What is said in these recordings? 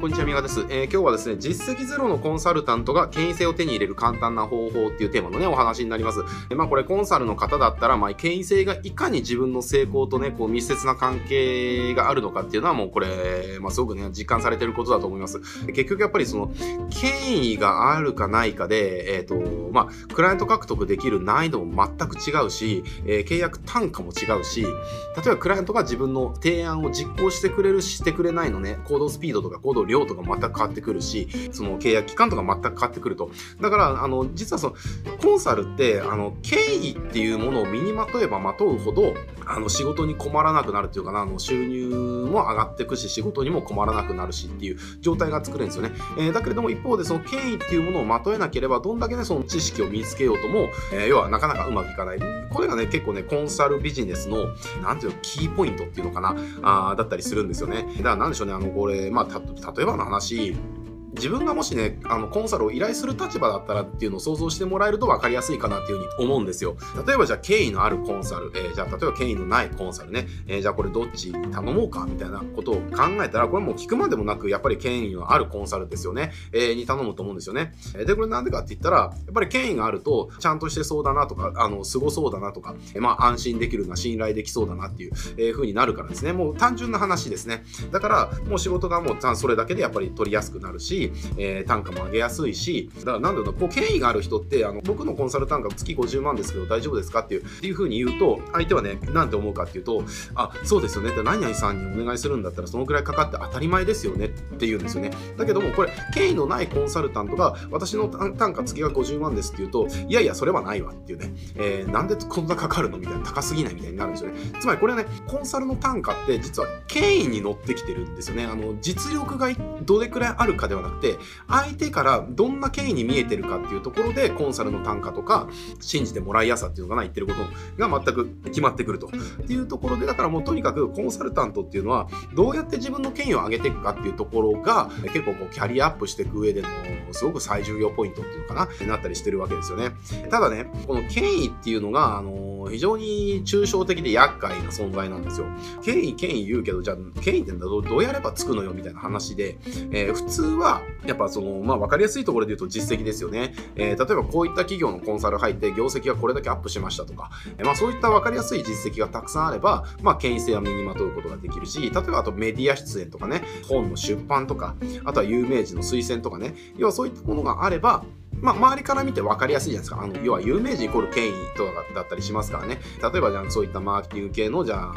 こんにちは、みがです。えー、今日はですね、実績ゼロのコンサルタントが権威性を手に入れる簡単な方法っていうテーマのね、お話になります。えー、まあこれコンサルの方だったら、まあ権威性がいかに自分の成功とね、こう密接な関係があるのかっていうのはもうこれ、まあすごくね、実感されてることだと思います。結局やっぱりその、権威があるかないかで、えっ、ー、と、まあ、クライアント獲得できる難易度も全く違うし、えー、契約単価も違うし、例えばクライアントが自分の提案を実行してくれる、してくれないのね、行動スピードとか行動量とか全く変わってくるし、その契約期間とか全く変わってくると。だから、あの、実はその、コンサルって、あの、経緯っていうものを身にまとえばまとうほど、あの、仕事に困らなくなるっていうかな、あの、収入も上がっていくし、仕事にも困らなくなるしっていう状態が作れるんですよね。えー、だけれども一方でその権威っていうものをまとえなければ、どんだけね、その知識を身につけようとも、えー、要はなかなかうまくいかない。これがね、結構ね、コンサルビジネスの、なんていうの、キーポイントっていうのかな、あだったりするんですよね。だからなんでしょうね、あの、これ、まあ、た例えばの話、自分がもしね、あの、コンサルを依頼する立場だったらっていうのを想像してもらえると分かりやすいかなっていうふうに思うんですよ。例えばじゃあ、権威のあるコンサル、えー、じゃあ、例えば権威のないコンサルね、えー、じゃあこれどっち頼もうかみたいなことを考えたら、これもう聞くまでもなく、やっぱり権威のあるコンサルですよね、えー、に頼むと思うんですよね。で、これなんでかって言ったら、やっぱり権威があると、ちゃんとしてそうだなとか、あの、凄そうだなとか、えまあ、安心できるな、信頼できそうだなっていう、えー、風になるからですね。もう単純な話ですね。だから、もう仕事がもう、それだけでやっぱり取りやすくなるし、えー、単価も上げやすいし、だからなんだろうな、こう、権威がある人って、あの、僕のコンサル単価月50万ですけど大丈夫ですかっていう、っていう風に言うと、相手はね、なんて思うかっていうと、あ、そうですよねって何々さんにお願いするんだったらそのくらいかかって当たり前ですよねって言うんですよね。だけども、これ、権威のないコンサルタントが、私の単価月が50万ですって言うと、いやいや、それはないわっていうね、えー、なんでこんなかかるのみたいな、高すぎないみたいになるんですよね。つまりこれはね、コンサルの単価って実は権威に乗ってきてるんですよね。あの、実力がどれくらいあるかではなくて、相手からどんな権威に見えてるかっていうところで、コンサルの単価とか、信じてもらいやすさっていうのかな、言ってることが全く決まってくると。っていうところで、だからもうとにかくコンサルタントっていうのは、どうやって自分の権威を上げていくかっていうところが、結構こう、キャリアアップしていく上での、すごく最重要ポイントっていうのかな、なったりしてるわけですよね。ただね、この権威っていうのが、あの、非常に抽象的で厄介な存在なんですよ。権威、権威言うけど、じゃあ、権威ってどうやればつくのよみたいな話で、えー、普通は、やっぱその、まあ、わかりやすいところで言うと実績ですよね。えー、例えばこういった企業のコンサル入って業績がこれだけアップしましたとか、えー、まあ、そういったわかりやすい実績がたくさんあれば、まあ、権威性は身にまとうことができるし、例えばあとメディア出演とかね、本の出版とか、あとは有名人の推薦とかね、要はそういったものがあれば、まあ、周りから見て分かりやすいじゃないですか。あの、要は有名人イコール権威とかだったりしますからね。例えば、じゃあ、そういったマーケティング系の、じゃあ、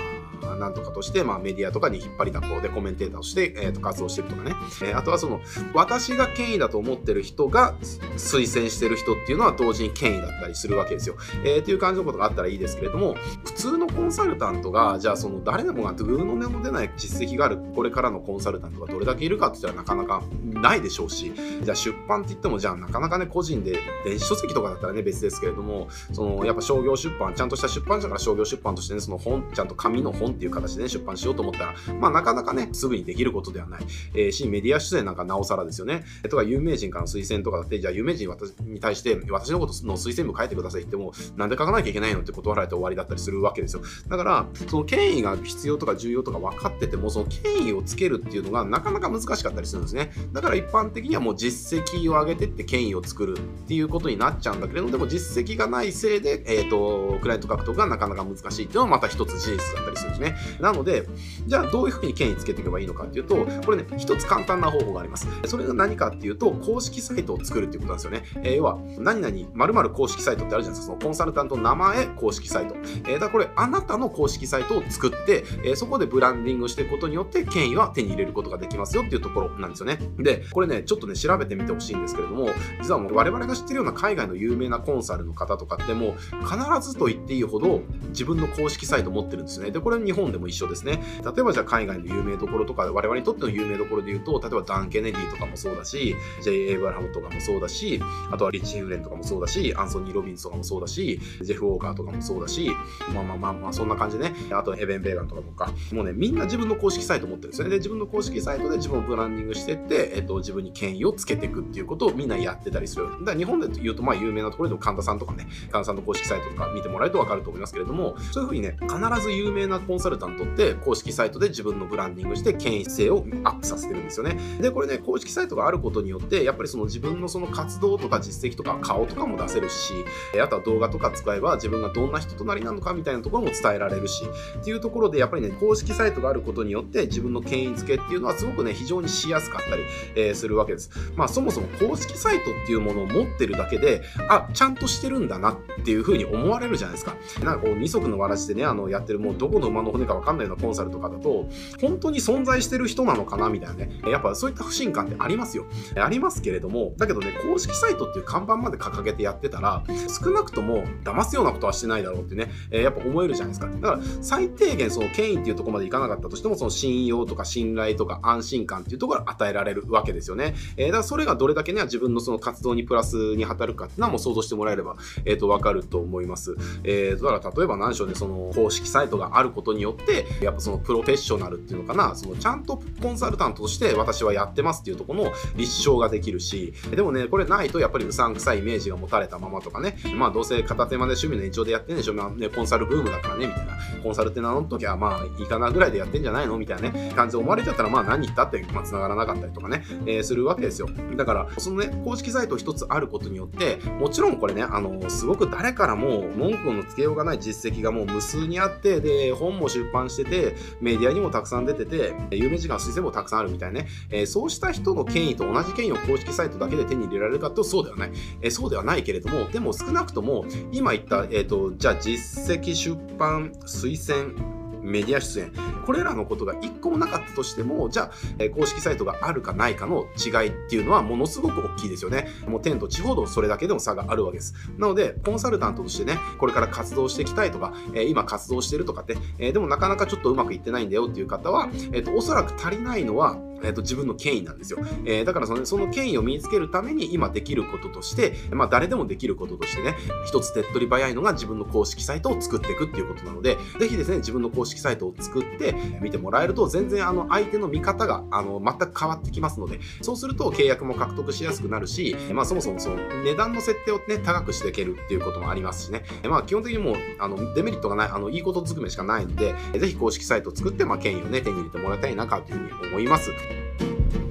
なんとかとして、まあ、メディアとかに引っ張りだこでコメンテーターとして、えー、と活動してるとかね。えー、あとはその、私が権威だと思ってる人が推薦してる人っていうのは同時に権威だったりするわけですよ。えー、っていう感じのことがあったらいいですけれども、普通のコンサルタントが、じゃあその誰でもがグーの根も出ない実績があるこれからのコンサルタントがどれだけいるかって言ったらなかなかないでしょうし、じゃあ出版って言っても、じゃあなかなかね、個人で電子書籍とかだったらね、別ですけれども、その、やっぱ商業出版、ちゃんとした出版社から商業出版としてね、その本、ちゃんと紙の本っていう形でね、出版しようと思ったら、まあなかなかね、すぐにできることではない。えー、し、メディア出演なんかなおさらですよね。とか、有名人からの推薦とかだって、じゃあ有名人私に対して、私のことの推薦文書いてくださいって言っても、なんで書かなきゃいけないのって断られて終わりだったりするるわけですよ。だから、その権威が必要とか重要とか分かってても、その権威をつけるっていうのがなかなか難しかったりするんですね。だから一般的にはもう実績を上げてって権威を作るっていうことになっちゃうんだけれども、でも実績がないせいで、えっ、ー、と、クライアント獲得がなかなか難しいっていうのはまた一つ事実だったりするんですね。なので、じゃあどういうふうに権威つけていけばいいのかっていうと、これね、一つ簡単な方法があります。それが何かっていうと、公式サイトを作るっていうことなんですよね。えー、要は、何々、〇〇公式サイトってあるじゃないですか。そのコンサルタントの名前、公式サイト。えー、だこれ、あなたの公式サイトを作って、えー、そこでブランディングしていくことによって、権威は手に入れることができますよっていうところなんですよね。で、これね、ちょっとね、調べてみてほしいんですけれども、実はもう我々が知ってるような海外の有名なコンサルの方とかってもう、必ずと言っていいほど自分の公式サイト持ってるんですよね。で、これ日本でも一緒ですね。例えばじゃあ海外の有名どころとか、我々にとっての有名どころで言うと、例えばダン・ケネディとかもそうだし、J. エイブラハムとかもそうだし、あとはリッチ・ヒフレンとかもそうだし、アンソニー・ロビンスとかもそうだし、ジェフ・ウォーカーとかもそうだし、まあまあまあまあ、そんな感じでね。あと、ヘベンベーガンとかとか、もうね、みんな自分の公式サイト持ってるんですよね。で、自分の公式サイトで自分をブランディングしてって、えっと、自分に権威をつけていくっていうことをみんなやってたりする。だから日本で言うと、まあ、有名なところでも神田さんとかね、神田さんの公式サイトとか見てもらえるとわかると思いますけれども、そういうふうにね、必ず有名なコンサルタントって公式サイトで自分のブランディングして権威性をアップさせてるんですよね。で、これね、公式サイトがあることによって、やっぱりその自分のその活動とか実績とか顔とかも出せるし、あとは動画とか使えば自分がどんな人となりなのかみたいなところも伝えられるし、っていうところでやっぱりね、公式サイトがあることによって自分の権威付けっていうのはすごくね、非常にしやすかったり、えー、するわけです。まあそもそも公式サイトっていうものを持ってるだけで、あ、ちゃんとしてるんだなっていうふうに思われるじゃないですか。なんかこう二足のわらじでね、あのやってるもうどこの馬の骨かわかんないようなコンサルとかだと、本当に存在してる人なのかなみたいなね、やっぱそういった不信感ってありますよ。ありますけれども、だけどね、公式サイトっていう看板まで掲げてやってたら、少なくとも騙すようなことはしてないだろうってね、えー、やっぱ思えるじゃないですか。だから最低限その権威っていうとこまでいかなかったとしても、その信用とか信頼とか安心感っていうところを与えられるわけですよね。えー、だからそれがどれだけね、自分のその活動にプラスに働くかっていうのはもう想像してもらえれば、えっ、ー、と、わかると思います。えー、だから例えば何でしょうね、その公式サイトがあることによって、やっぱそのプロフェッショナルっていうのかな、そのちゃんとコンサルタントとして私はやってますっていうところの立証ができるし、でもね、これないとやっぱりうさんくさいイメージが持たれたままとかね、まあどうせ片手間で趣味の延長でやってんでしょ、まあね、コンサルブームだからね、みたいな。コンサルって名乗っときゃまあいいかなぐらいでやってんじゃないの？みたいなね、感じで思われちゃったらまあ何言ったって、まあ繋がらなかったりとかね、えー、するわけですよ。だから、そのね、公式サイト一つあることによって、もちろんこれね、あの、すごく誰からも文句のつけようがない実績がもう無数にあって、で、本も出版してて、メディアにもたくさん出てて、有名時間推薦もたくさんあるみたいなね、えー、そうした人の権威と同じ権威を公式サイトだけで手に入れられるかとそうではない。えー、そうではないけれども、でも少なくとも、今言った、えっ、ー、と、じゃあ実績出版、推薦、メディア出演、これらのことが一個もなかったとしても、じゃあ、え公式サイトがあるかないかの違いっていうのはものすごく大きいですよね。もう天と地ほどそれだけでも差があるわけです。なので、コンサルタントとしてね、これから活動していきたいとか、え今活動してるとかって、えでもなかなかちょっとうまくいってないんだよっていう方は、えっ、と、おそらく足りないのは、えーと、自分の権威なんですよ。えー、だからそのその権威を身につけるために今できることとして、まあ誰でもできることとしてね、一つ手っ取り早いのが自分の公式サイトを作っていくっていうことなので、ぜひですね、自分の公式サイトを作って見てもらえると、全然あの相手の見方があの全く変わってきますので、そうすると契約も獲得しやすくなるし、まあそもそもその値段の設定をね、高くしていけるっていうこともありますしね、まあ基本的にもうあのデメリットがない、あのいいことずくめしかないので、ぜひ公式サイトを作って、まあ権威をね、手に入れてもらいたいなというふうに思います。thank you